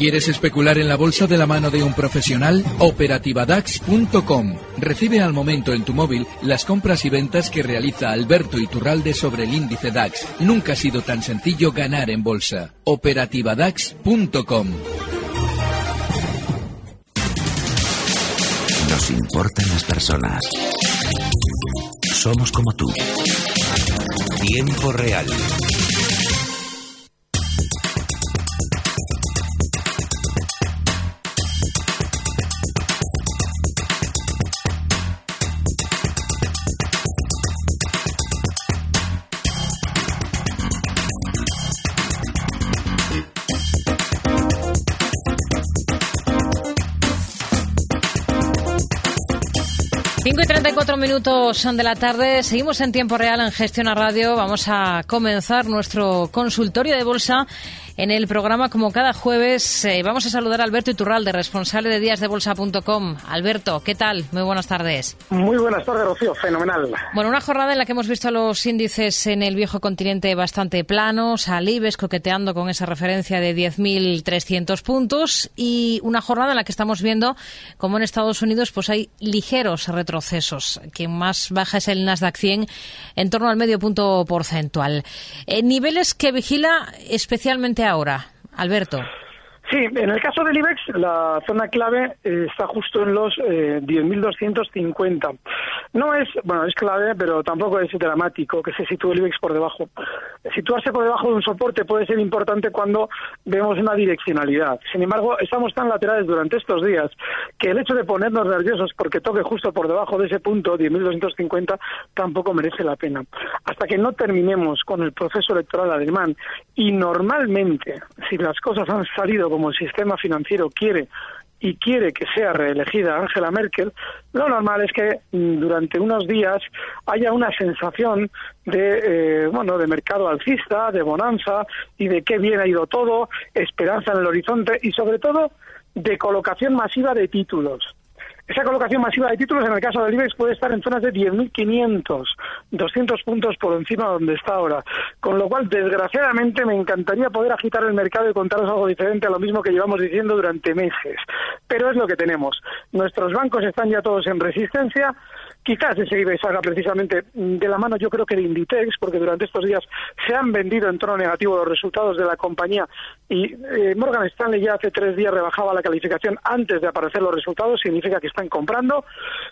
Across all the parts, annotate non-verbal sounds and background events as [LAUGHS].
¿Quieres especular en la bolsa de la mano de un profesional? Operativadax.com. Recibe al momento en tu móvil las compras y ventas que realiza Alberto Iturralde sobre el índice DAX. Nunca ha sido tan sencillo ganar en bolsa. Operativadax.com. Nos importan las personas. Somos como tú. Tiempo real. Y 34 minutos de la tarde. Seguimos en tiempo real en Gestión Radio. Vamos a comenzar nuestro consultorio de bolsa en el programa, como cada jueves, eh, vamos a saludar a Alberto Iturralde, responsable de díasdebolsa.com. Alberto, ¿qué tal? Muy buenas tardes. Muy buenas tardes, Rocío. Fenomenal. Bueno, una jornada en la que hemos visto los índices en el viejo continente bastante planos, al IBEX coqueteando con esa referencia de 10.300 puntos y una jornada en la que estamos viendo como en Estados Unidos pues hay ligeros retrocesos. Quien más baja es el Nasdaq 100 en torno al medio punto porcentual. Eh, niveles que vigila especialmente ahora, Alberto? Sí, en el caso del IBEX, la zona clave eh, está justo en los eh, 10.250. No es, bueno, es clave, pero tampoco es dramático que se sitúe el IBEX por debajo. Situarse por debajo de un soporte puede ser importante cuando vemos una direccionalidad. Sin embargo, estamos tan laterales durante estos días que el hecho de ponernos nerviosos porque toque justo por debajo de ese punto, 10.250, tampoco merece la pena. Hasta que no terminemos con el proceso electoral alemán y normalmente, si las cosas han salido como el sistema financiero quiere y quiere que sea reelegida Angela Merkel, lo normal es que durante unos días haya una sensación de eh, bueno de mercado alcista, de bonanza y de qué bien ha ido todo, esperanza en el horizonte y sobre todo de colocación masiva de títulos. Esa colocación masiva de títulos en el caso del IBEX puede estar en zonas de 10.500, 200 puntos por encima de donde está ahora. Con lo cual, desgraciadamente, me encantaría poder agitar el mercado y contaros algo diferente a lo mismo que llevamos diciendo durante meses. Pero es lo que tenemos. Nuestros bancos están ya todos en resistencia. Quizás ese IBEX salga precisamente de la mano, yo creo que de Inditex, porque durante estos días se han vendido en tono negativo los resultados de la compañía y eh, Morgan Stanley ya hace tres días rebajaba la calificación antes de aparecer los resultados, significa que están comprando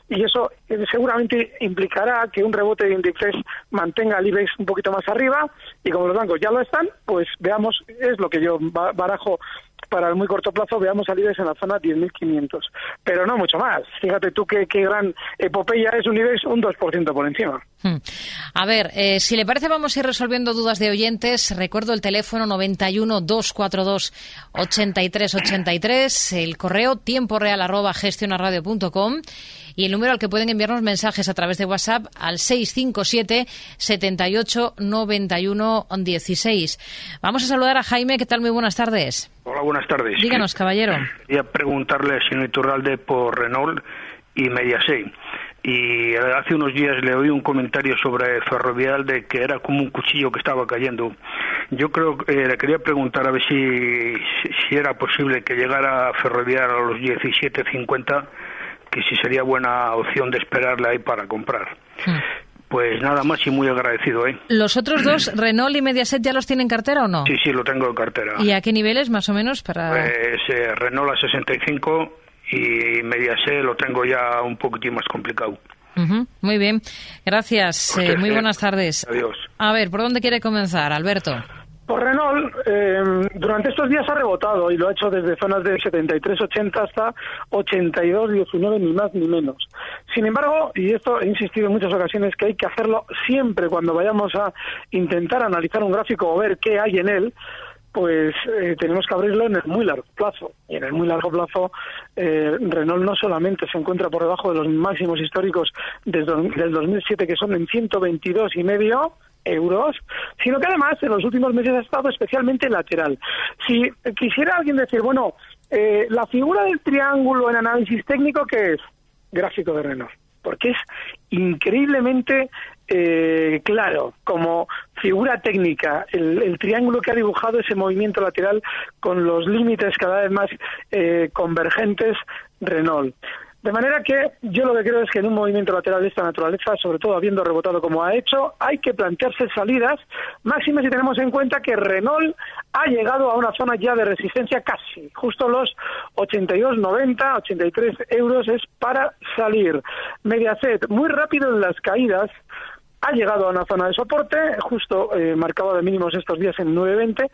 y eso eh, seguramente implicará que un rebote de Inditex mantenga al IBEX un poquito más arriba y como los bancos ya lo están, pues veamos, es lo que yo barajo para el muy corto plazo veamos al IBEX en la zona 10.500. Pero no mucho más. Fíjate tú qué, qué gran epopeya es un IBEX un 2% por encima. Hmm. A ver, eh, si le parece vamos a ir resolviendo dudas de oyentes. Recuerdo el teléfono 91 242 8383, el correo tiempo real arroba y el número al que pueden enviarnos mensajes a través de WhatsApp al 657 78 91 16. Vamos a saludar a Jaime. ¿Qué tal? Muy buenas tardes. Hola, buenas tardes. Díganos, caballero. Quería preguntarle al señor Iturralde por Renault y Mediaset. Y hace unos días le oí un comentario sobre Ferrovial de que era como un cuchillo que estaba cayendo. Yo creo que eh, le quería preguntar a ver si, si era posible que llegara Ferrovial a los 17.50 que si sería buena opción de esperarle ahí para comprar. Hmm. Pues nada más y muy agradecido, ¿eh? ¿Los otros dos, [CLEARS THROAT] Renault y Mediaset, ya los tienen cartera o no? Sí, sí, lo tengo en cartera. ¿Y a qué niveles más o menos para...? Pues eh, Renault a 65 y Mediaset lo tengo ya un poquitín más complicado. Ujú, Muy bien, gracias. Usted, Eh, muy buenas tardes. Adiós. A ver, ¿por dónde quiere comenzar, Alberto? Por Renault, eh, durante estos días ha rebotado y lo ha hecho desde zonas de 73,80 hasta 82,19, ni más ni menos. Sin embargo, y esto he insistido en muchas ocasiones, que hay que hacerlo siempre cuando vayamos a intentar analizar un gráfico o ver qué hay en él, pues eh, tenemos que abrirlo en el muy largo plazo. Y en el muy largo plazo, eh, Renault no solamente se encuentra por debajo de los máximos históricos desde del 2007, que son en 122 y medio euros, sino que además en los últimos meses ha estado especialmente lateral. Si quisiera alguien decir, bueno, eh, la figura del triángulo en análisis técnico, ¿qué es? Gráfico de Renault porque es increíblemente eh, claro como figura técnica el, triángulo que ha dibujado ese movimiento lateral con los límites cada vez más eh, convergentes Renault. De manera que yo lo que creo es que en un movimiento lateral de esta naturaleza, sobre todo habiendo rebotado como ha hecho, hay que plantearse salidas, máximas si tenemos en cuenta que Renault ha llegado a una zona ya de resistencia casi, justo los 82, 90, 83 euros es para salir. Mediaset, muy rápido en las caídas, ha llegado a una zona de soporte, justo eh, marcado de mínimos estos días en 9.20,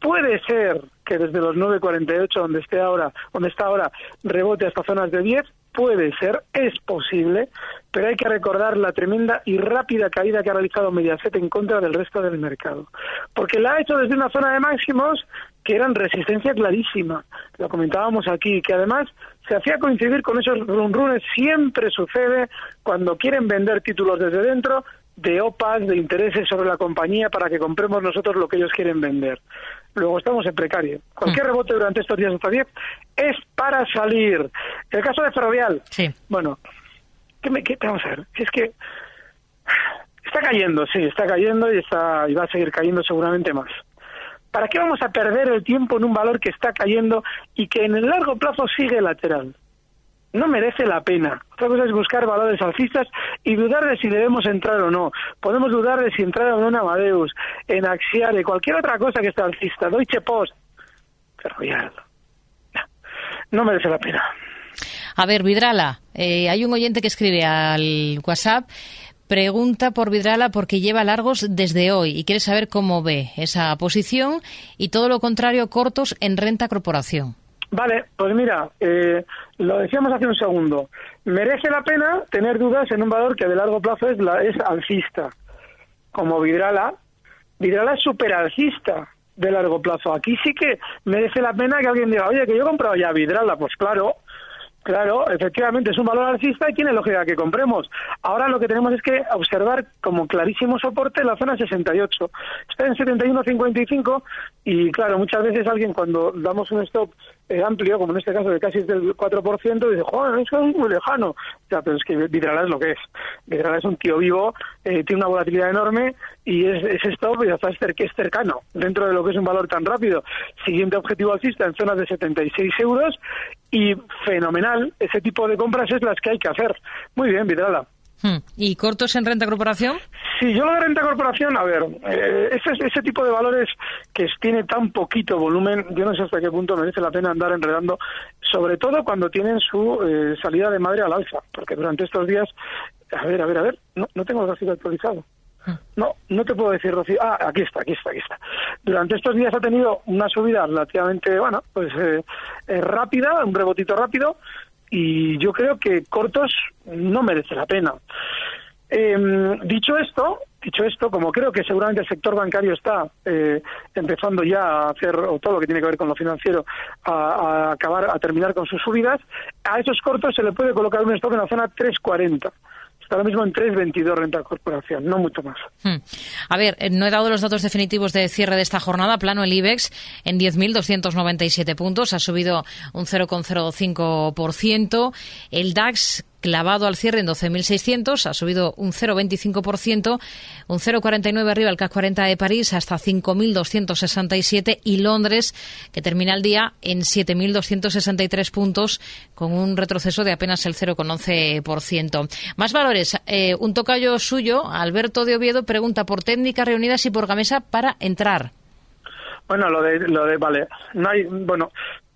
puede ser que desde los 9.48 donde esté ahora, donde está ahora, rebote hasta zonas de 10, puede ser, es posible, pero hay que recordar la tremenda y rápida caída que ha realizado Mediaset en contra del resto del mercado. Porque la ha hecho desde una zona de máximos que eran resistencia clarísima. Lo comentábamos aquí, que además se hacía coincidir con esos run siempre sucede cuando quieren vender títulos desde dentro de OPAs, de intereses sobre la compañía para que compremos nosotros lo que ellos quieren vender. Luego estamos en precario. Cualquier mm. rebote durante estos días hasta 10 es para salir. El caso de Ferrovial, sí. bueno, ¿qué, me, qué vamos a ver? Es que está cayendo, sí, está cayendo y, está, y va a seguir cayendo seguramente más. ¿Para qué vamos a perder el tiempo en un valor que está cayendo y que en el largo plazo sigue lateral? No merece la pena. Otra cosa es buscar valores alcistas y dudar de si debemos entrar o no. Podemos dudar de si entrar o no en Amadeus, en Axiare, cualquier otra cosa que esté alcista, Deutsche Post, no, merece la pena. A ver, Vidrala, eh, hay un oyente que escribe al WhatsApp pregunta por Vidrala porque lleva largos desde hoy y quiere saber cómo ve esa posición y todo lo contrario cortos en renta corporación. Vale, pues mira, eh, lo decíamos hace un segundo. Merece la pena tener dudas en un valor que de largo plazo es, la, es alcista, como Vidrala. Vidrala es super alcista de largo plazo. Aquí sí que merece la pena que alguien diga, oye, que yo he comprado ya Vidrala. Pues claro, Claro, efectivamente, es un valor alcista y tiene lógica que compremos. Ahora lo que tenemos es que observar como clarísimo soporte la zona 68. Está en 71.55 y claro, muchas veces alguien cuando damos un stop amplio, como en este caso de casi del 4%, dice, joder, es muy lejano. Ya, pero es que Vidrala es lo que es. Vidrala es un tío vivo, eh, tiene una volatilidad enorme y es, es stop ya sabes que es cercano dentro de lo que es un valor tan rápido. Siguiente objetivo alcista en zonas de 76 euros y fenomenal. Ese tipo de compras es las que hay que hacer. Muy bien, Vidrala. Hmm. ¿Y cortos en renta corporación? Sí, yo lo de renta corporación, a ver, eh, ese, ese tipo de valores que tiene tan poquito volumen, yo no sé hasta qué punto merece la pena andar enredando, sobre todo cuando tienen su eh, salida de madre al alza, porque durante estos días, a ver, a ver, a ver, no, no tengo el gráfico actualizado. Hmm. No, no te puedo decir, Rocío. Ah, aquí está, aquí está, aquí está. Durante estos días ha tenido una subida relativamente, bueno, pues eh, rápida, un rebotito rápido, y yo creo que cortos no merece la pena. Em, dicho esto, dicho esto, como creo que seguramente el sector bancario está eh, empezando ya a hacer o todo lo que tiene que ver con lo financiero a, a, acabar a terminar con sus subidas, a esos cortos se le puede colocar un stock en la zona 340 ahora mismo en 3,22 renta corporación, no mucho más. Hmm. A ver, eh, no he dado los datos definitivos de cierre de esta jornada. Plano el IBEX en 10.297 puntos, ha subido un 0,05%. El DAX clavado al cierre en 12.600, ha subido un 0,25%, un 0,49 arriba el CAC 40 de París hasta 5.267 y Londres, que termina el día en 7.263 puntos con un retroceso de apenas el 0,11%. Más valores, eh, un tocayo suyo, Alberto de Oviedo, pregunta por técnicas reunidas y por Gamesa para entrar. Bueno, lo de, lo de, vale, no hay, bueno,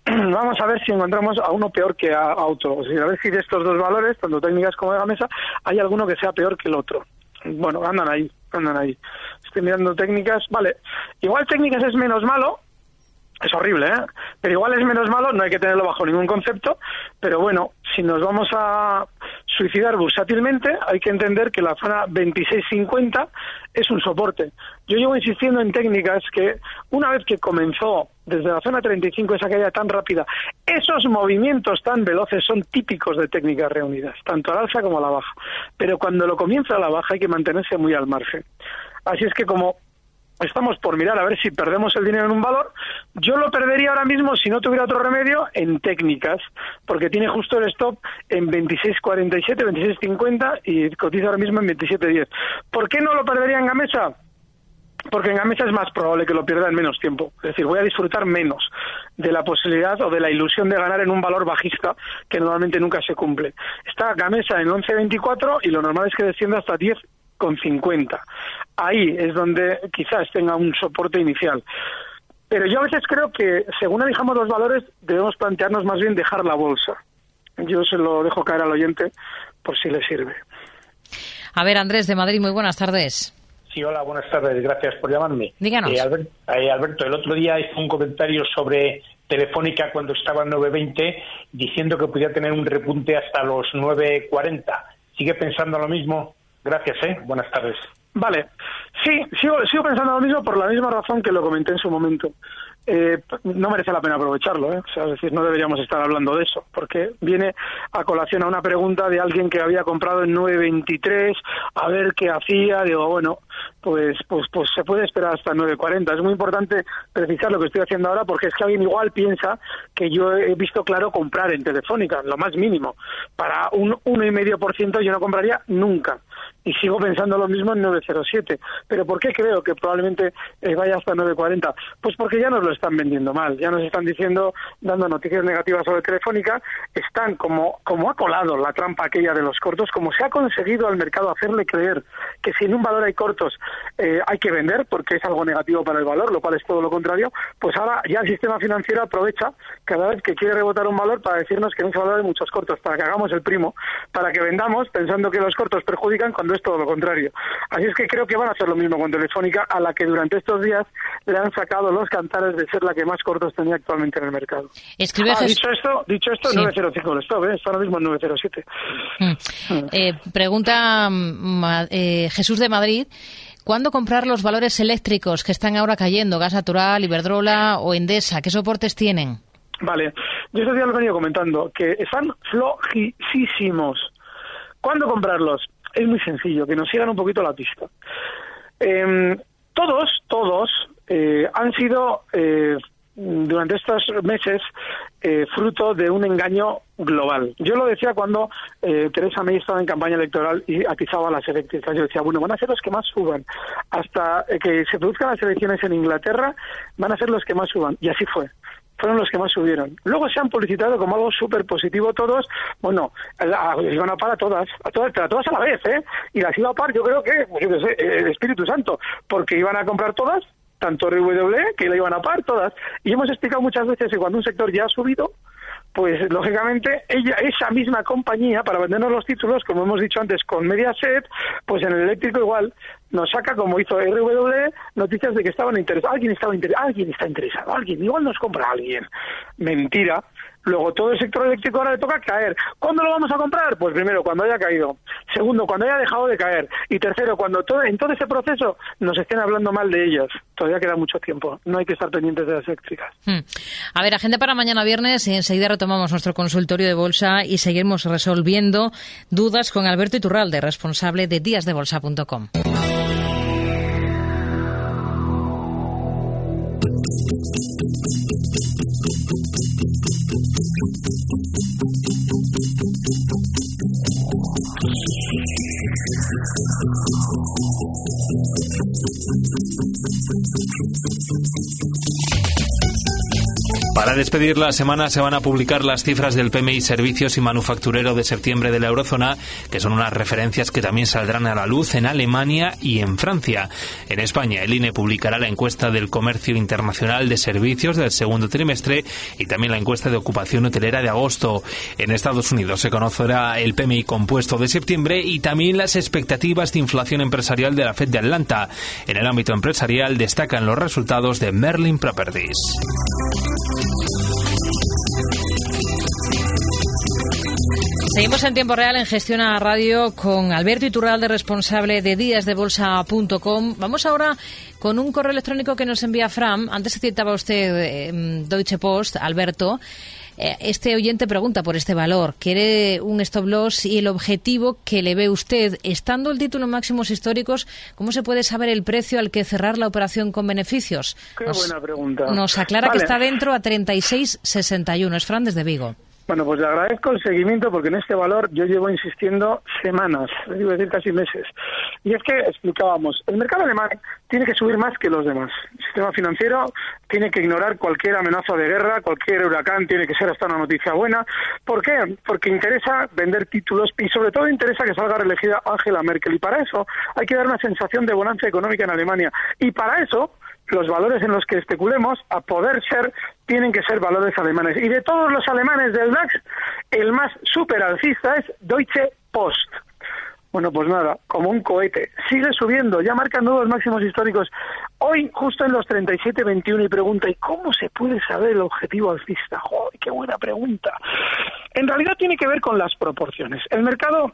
[CLEARS THROAT] vamos a ver si encontramos a uno peor que a, otro. O sea, a ver si de estos dos valores, tanto técnicas como de la mesa, hay alguno que sea peor que el otro. Bueno, andan ahí, andan ahí. Estoy mirando técnicas, vale. Igual técnicas es menos malo, es horrible, ¿eh? Pero igual es menos malo, no hay que tenerlo bajo ningún concepto, pero bueno, si nos vamos a suicidar bursátilmente, hay que entender que la zona 2650 es un soporte. Yo llevo insistiendo en técnicas que una vez que comenzó desde la zona 35 esa caída tan rápida, esos movimientos tan veloces son típicos de técnicas reunidas, tanto al alza como a la baja. Pero cuando lo comienza a la baja hay que mantenerse muy al margen. Así es que como estamos por mirar a ver si perdemos el dinero en un valor. Yo lo perdería ahora mismo si no tuviera otro remedio en técnicas, porque tiene justo el stop en 26.47, 26.50 y cotiza ahora mismo en 27.10. ¿Por qué no lo perdería en Gamesa? Porque en Gamesa es más probable que lo pierda en menos tiempo. Es decir, voy a disfrutar menos de la posibilidad o de la ilusión de ganar en un valor bajista que normalmente nunca se cumple. Está Gamesa en 11.24 y lo normal es que descienda hasta 10 con 50. Ahí es donde quizás tenga un soporte inicial. Pero yo a veces creo que, según elijamos los valores, debemos plantearnos más bien dejar la bolsa. Yo se lo dejo caer al oyente por si le sirve. A ver, Andrés de Madrid, muy buenas tardes. Sí, hola, buenas tardes, gracias por llamarme. Díganos. Eh, eh, Alberto, el otro día hice un comentario sobre Telefónica cuando estaba en 9.20 diciendo que podía tener un repunte hasta los 9.40. ¿Sigue pensando lo mismo? Gracias, ¿eh? Buenas tardes. Vale. Sí, sigo, sigo pensando lo mismo por la misma razón que lo comenté en su momento. Eh, no merece la pena aprovecharlo, ¿eh? o sea, es decir, no deberíamos estar hablando de eso, porque viene a colación a una pregunta de alguien que había comprado en 9.23, a ver qué hacía, digo, bueno, pues, pues, pues se puede esperar hasta 9.40. Es muy importante precisar lo que estoy haciendo ahora, porque es que alguien igual piensa que yo he visto claro comprar en Telefónica, lo más mínimo. Para un 1,5% yo no compraría nunca y sigo pensando lo mismo en 907. Pero ¿por qué creo que probablemente eh, vaya hasta 940? Pues porque ya nos lo están vendiendo mal, ya nos están diciendo, dando noticias negativas sobre Telefónica, están como, como ha colado la trampa aquella de los cortos, como se ha conseguido al mercado hacerle creer que si en un valor hay cortos eh, hay que vender porque es algo negativo para el valor, lo cual es todo lo contrario, pues ahora ya el sistema financiero aprovecha cada vez que quiere rebotar un valor para decirnos que en ese valor hay muchos cortos, para que hagamos el primo, para que vendamos pensando que los cortos perjudican cuando es todo lo contrario. Así es que creo que van a hacer lo mismo con Telefónica, a la que durante estos días le han sacado los cantares de ser la que más cortos tenía actualmente en el mercado. Escribe ah, dicho esto, dicho esto, 905 el stop, ¿eh? está ahora mismo en 907. Mm. Eh, pregunta mm, eh, Jesús de Madrid. ¿Cuándo comprar los valores eléctricos que están ahora cayendo? Gas natural, Iberdrola o Endesa. ¿Qué soportes tienen? Vale, yo estos días lo he venido comentando, que están flojísimos. ¿Cuándo comprarlos? Es muy sencillo, que nos sigan un poquito la pista. Em, todos, todos eh, han sido eh, durante estos meses eh, fruto de un engaño global. Yo lo decía cuando Teresa May estaba en campaña electoral y atizaba las eléctricas. Yo decía, bueno, van a ser los que más suban. Hasta que se produzcan las elecciones en Inglaterra, van a ser los que más suban. Y así fue fueron los que más subieron. Luego se han publicitado como algo súper positivo todos. Bueno, iban a par a todas, a todas, a todas a la vez, ¿eh? Y las iba a par, yo creo que, pues yo sé, el Espíritu Santo, porque iban a comprar todas, tanto RW que la iban a par todas. Y hemos explicado muchas veces que cuando un sector ya ha subido, pues lógicamente ella, esa misma compañía, para vendernos los títulos, como hemos dicho antes, con Mediaset, pues en el eléctrico igual nos saca, como hizo RW, noticias de que estaban interesados. Alguien estaba interesado, alguien está interesado, alguien, igual nos compra alguien. Mentira, Luego, todo el sector eléctrico ahora le toca caer. ¿Cuándo lo vamos a comprar? Pues primero, cuando haya caído. Segundo, cuando haya dejado de caer. Y tercero, cuando todo, en todo ese proceso nos estén hablando mal de ellas. Todavía queda mucho tiempo. No hay que estar pendientes de las eléctricas. Hmm. A ver, agenda para mañana viernes. Y enseguida retomamos nuestro consultorio de bolsa y seguimos resolviendo dudas con Alberto Iturralde, responsable de díasdebolsa.com. Thank you. Para despedir la semana se van a publicar las cifras del PMI Servicios y Manufacturero de septiembre de la eurozona, que son unas referencias que también saldrán a la luz en Alemania y en Francia. En España, el INE publicará la encuesta del comercio internacional de servicios del segundo trimestre y también la encuesta de ocupación hotelera de agosto. En Estados Unidos se conocerá el PMI compuesto de septiembre y también las expectativas de inflación empresarial de la Fed de Atlanta. En el ámbito empresarial destacan los resultados de Merlin Properties. Seguimos en tiempo real en Gestión a Radio con Alberto Iturralde, responsable de díasdebolsa.com. Vamos ahora con un correo electrónico que nos envía Fram. Antes se citaba usted eh, Deutsche Post, Alberto. Eh, este oyente pregunta por este valor. Quiere un stop loss y el objetivo que le ve usted. Estando el título en máximos históricos, ¿cómo se puede saber el precio al que cerrar la operación con beneficios? Qué buena pregunta. Nos aclara que está dentro a 36,61. Es Fran desde Vigo. Bueno, pues le agradezco el seguimiento porque en este valor yo llevo insistiendo semanas, a decir casi meses. Y es que explicábamos, el mercado alemán tiene que subir más que los demás. El sistema financiero tiene que ignorar cualquier amenaza de guerra, cualquier huracán tiene que ser hasta una noticia buena. ¿Por qué? Porque interesa vender títulos y sobre todo interesa que salga reelegida Angela Merkel. Y para eso hay que dar una sensación de bonanza económica en Alemania. Y para eso los valores en los que especulemos, a poder ser, tienen que ser valores alemanes. Y de todos los alemanes del DAX, el más super alcista es Deutsche Post. Bueno, pues nada, como un cohete. Sigue subiendo, ya marca nuevos máximos históricos. Hoy, justo en los 37.21, y pregunta, ¿y cómo se puede saber el objetivo alcista? ¡Joder, qué buena pregunta! En realidad tiene que ver con las proporciones. El mercado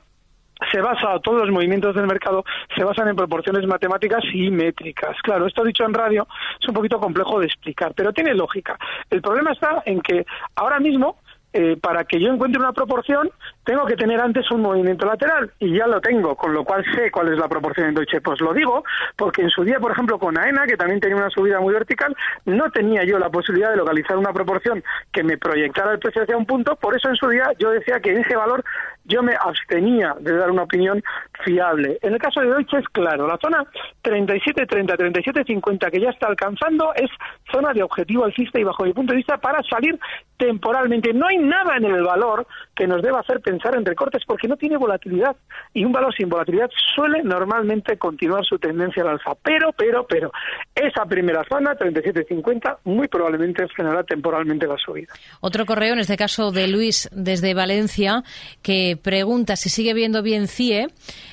se basa, todos los movimientos del mercado se basan en proporciones matemáticas y métricas. Claro, esto dicho en radio es un poquito complejo de explicar, pero tiene lógica. El problema está en que ahora mismo eh, para que yo encuentre una proporción, tengo que tener antes un movimiento lateral y ya lo tengo, con lo cual sé cuál es la proporción en Deutsche Post. Lo digo porque en su día, por ejemplo, con AENA, que también tenía una subida muy vertical, no tenía yo la posibilidad de localizar una proporción que me proyectara el precio hacia un punto, por eso en su día yo decía que en ese valor yo me abstenía de dar una opinión fiable. En el caso de Deutsche es claro, la zona 37-30, 37-50 que ya está alcanzando es zona de objetivo alcista y bajo mi punto de vista para salir temporalmente. No hay nada en el valor que nos deba hacer pensar en recortes porque no tiene volatilidad y un valor sin volatilidad suele normalmente continuar su tendencia al alza. Pero, pero, pero, esa primera zona, 37.50, muy probablemente frenará temporalmente la subida. Otro correo, en este caso de Luis desde Valencia, que pregunta si sigue viendo bien CIE.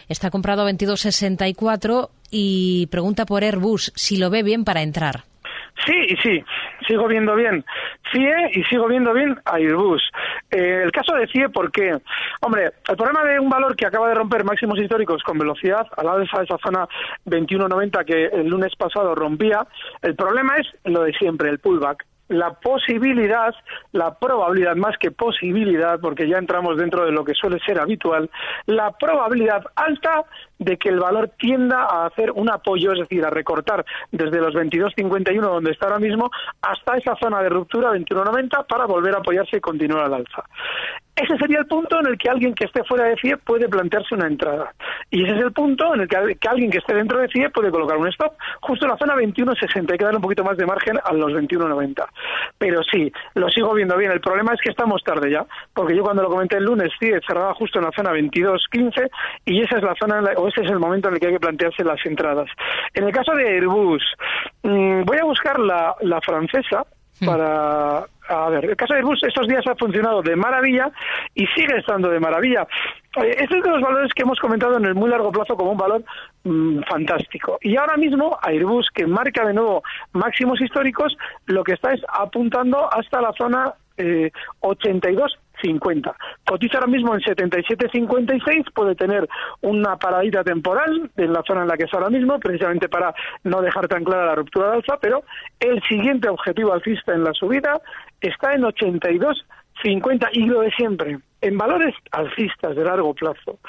Está comprado a 22.64 y pregunta por Airbus si lo ve bien para entrar. Sí, y sí, sigo viendo bien CIE y sigo viendo bien Airbus. Eh, el caso de CIE, ¿por qué? Hombre, el problema de un valor que acaba de romper máximos históricos con velocidad, a la alza de esa zona 21.90 que el lunes pasado rompía, el problema es lo de siempre, el pullback la posibilidad, la probabilidad más que posibilidad, porque ya entramos dentro de lo que suele ser habitual, la probabilidad alta de que el valor tienda a hacer un apoyo, es decir, a recortar desde los 22.51 donde está ahora mismo hasta esa zona de ruptura 21.90 para volver a apoyarse y continuar al alza. Ese sería el punto en el que alguien que esté fuera de CIE puede plantearse una entrada. Y ese es el punto en el que, alguien que esté dentro de CIE puede colocar un stop justo en la zona 21.60. Hay que darle un poquito más de margen a los 21.90. Pero sí, lo sigo viendo bien. El problema es que estamos tarde ya, porque yo cuando lo comenté el lunes, CIE cerraba justo en la zona 22.15 y esa es la zona, ese es el momento en el que hay que plantearse las entradas. En el caso de Airbus, mmm, voy a buscar la, la francesa para a ver, el caso de Airbus estos días ha funcionado de maravilla y sigue estando de maravilla. Eh, Este es de los valores que hemos comentado en el muy largo plazo como un valor mmm, fantástico. Y ahora mismo Airbus, que marca de nuevo máximos históricos, lo que está es apuntando hasta la zona eh, 82.50. Cotiza ahora mismo en 77.56, puede tener una paradita temporal en la zona en la que está ahora mismo, precisamente para no dejar tan clara la ruptura de alza, pero el siguiente objetivo alcista en la subida está en 82.50 y lo de siempre. En valores alcistas de largo plazo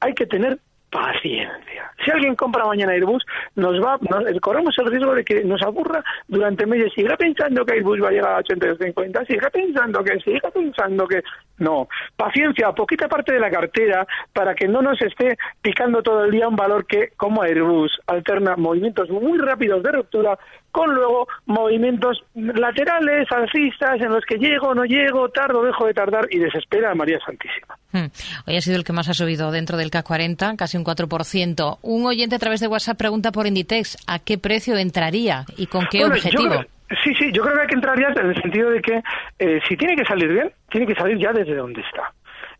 hay que tener paciencia. Si alguien compra mañana Airbus, nos va, nos, corremos el riesgo de que nos aburra durante meses. Siga pensando que Airbus va a llegar a 82.50, siga pensando que, siga pensando que... No, paciencia, poquita parte de la cartera para que no nos esté picando todo el día un valor que, como Airbus, alterna movimientos muy rápidos de ruptura con luego movimientos laterales, alcistas, en los que llego, no llego, tardo, dejo de tardar y desespera a María Santísima. Hmm. Hoy ha sido el que más ha subido dentro del K40, casi un 4%. Un oyente a través de WhatsApp pregunta por Inditex, ¿a qué precio entraría y con qué bueno, objetivo? Sí, sí, yo creo que hay que entrar ya en el sentido de que eh, si tiene que salir bien, tiene que salir ya desde donde está.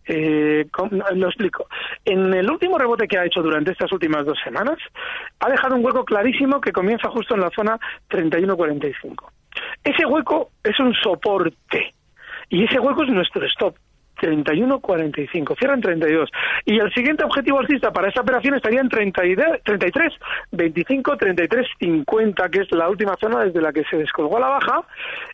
Eh, lo explico. En el último rebote que ha hecho durante estas últimas dos semanas, ha dejado un hueco clarísimo que comienza justo en la zona 31.45. Ese hueco es un soporte y ese hueco es nuestro stop. 31,45. Cierra en 32. Y el siguiente objetivo alcista para esta operación estaría en 33, 25, 33, 50, que es la última zona desde la que se descolgó a la baja.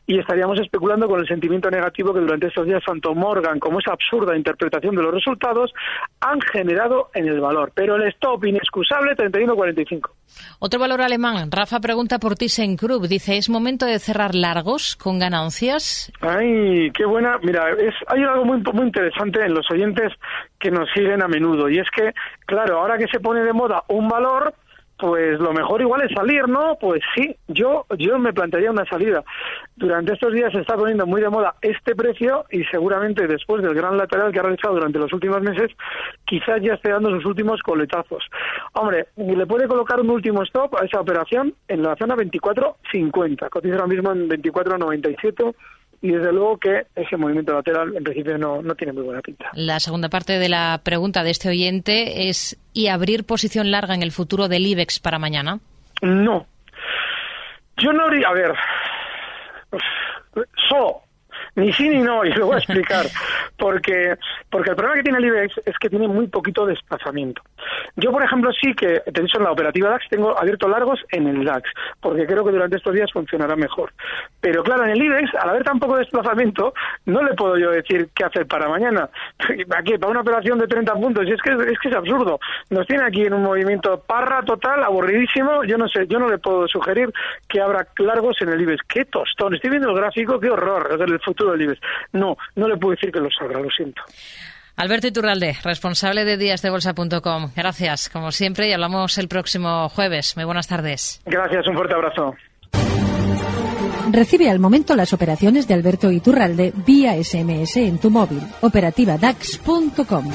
Y estaríamos especulando con el sentimiento negativo que durante estos días tanto Morgan como esa absurda interpretación de los resultados han generado en el valor. Pero el stop inexcusable 31,45. Otro valor alemán. Rafa pregunta por ThyssenKrupp. Dice, ¿es momento de cerrar largos con ganancias? Ay, qué buena. Mira, es, hay algo muy, muy interesante en los oyentes que nos siguen a menudo. Y es que, claro, ahora que se pone de moda un valor, pues lo mejor igual es salir, ¿no? Pues sí, yo yo me plantearía una salida. Durante estos días se está poniendo muy de moda este precio y seguramente después del gran lateral que ha realizado durante los últimos meses, quizás ya esté dando sus últimos coletazos. Hombre, le puede colocar un último stop a esa operación en la zona 24.50, cotiza ahora mismo en 24.97 y desde luego que ese movimiento lateral en principio no, no tiene muy buena pinta. La segunda parte de la pregunta de este oyente es ¿y abrir posición larga en el futuro del IBEX para mañana? No. Yo no habría... A ver... So, ni sí ni no, y lo voy a explicar. Porque, porque el problema que tiene el IBEX es que tiene muy poquito desplazamiento. Yo, por ejemplo, sí que, te en la operativa DAX tengo abierto largos en el DAX, porque creo que durante estos días funcionará mejor. Pero claro, en el IBEX, al haber tan poco desplazamiento, no le puedo yo decir qué hacer para mañana. [LAUGHS] Aquí, para una operación de 30 puntos, y es que, es que es absurdo. Nos tiene aquí en un movimiento parra total, aburridísimo. Yo no sé, yo no le puedo sugerir que abra largos en el IBEX. ¡Qué tostón! Estoy viendo el gráfico, qué horror, el futuro No, no le puedo decir que lo salga, lo siento. Alberto Iturralde, responsable de díasdebolsa.com. Gracias, como siempre, y hablamos el próximo jueves. Muy buenas tardes. Gracias, un fuerte abrazo. Recibe al momento las operaciones de Alberto Iturralde vía SMS en tu móvil. Operativa DAX.com.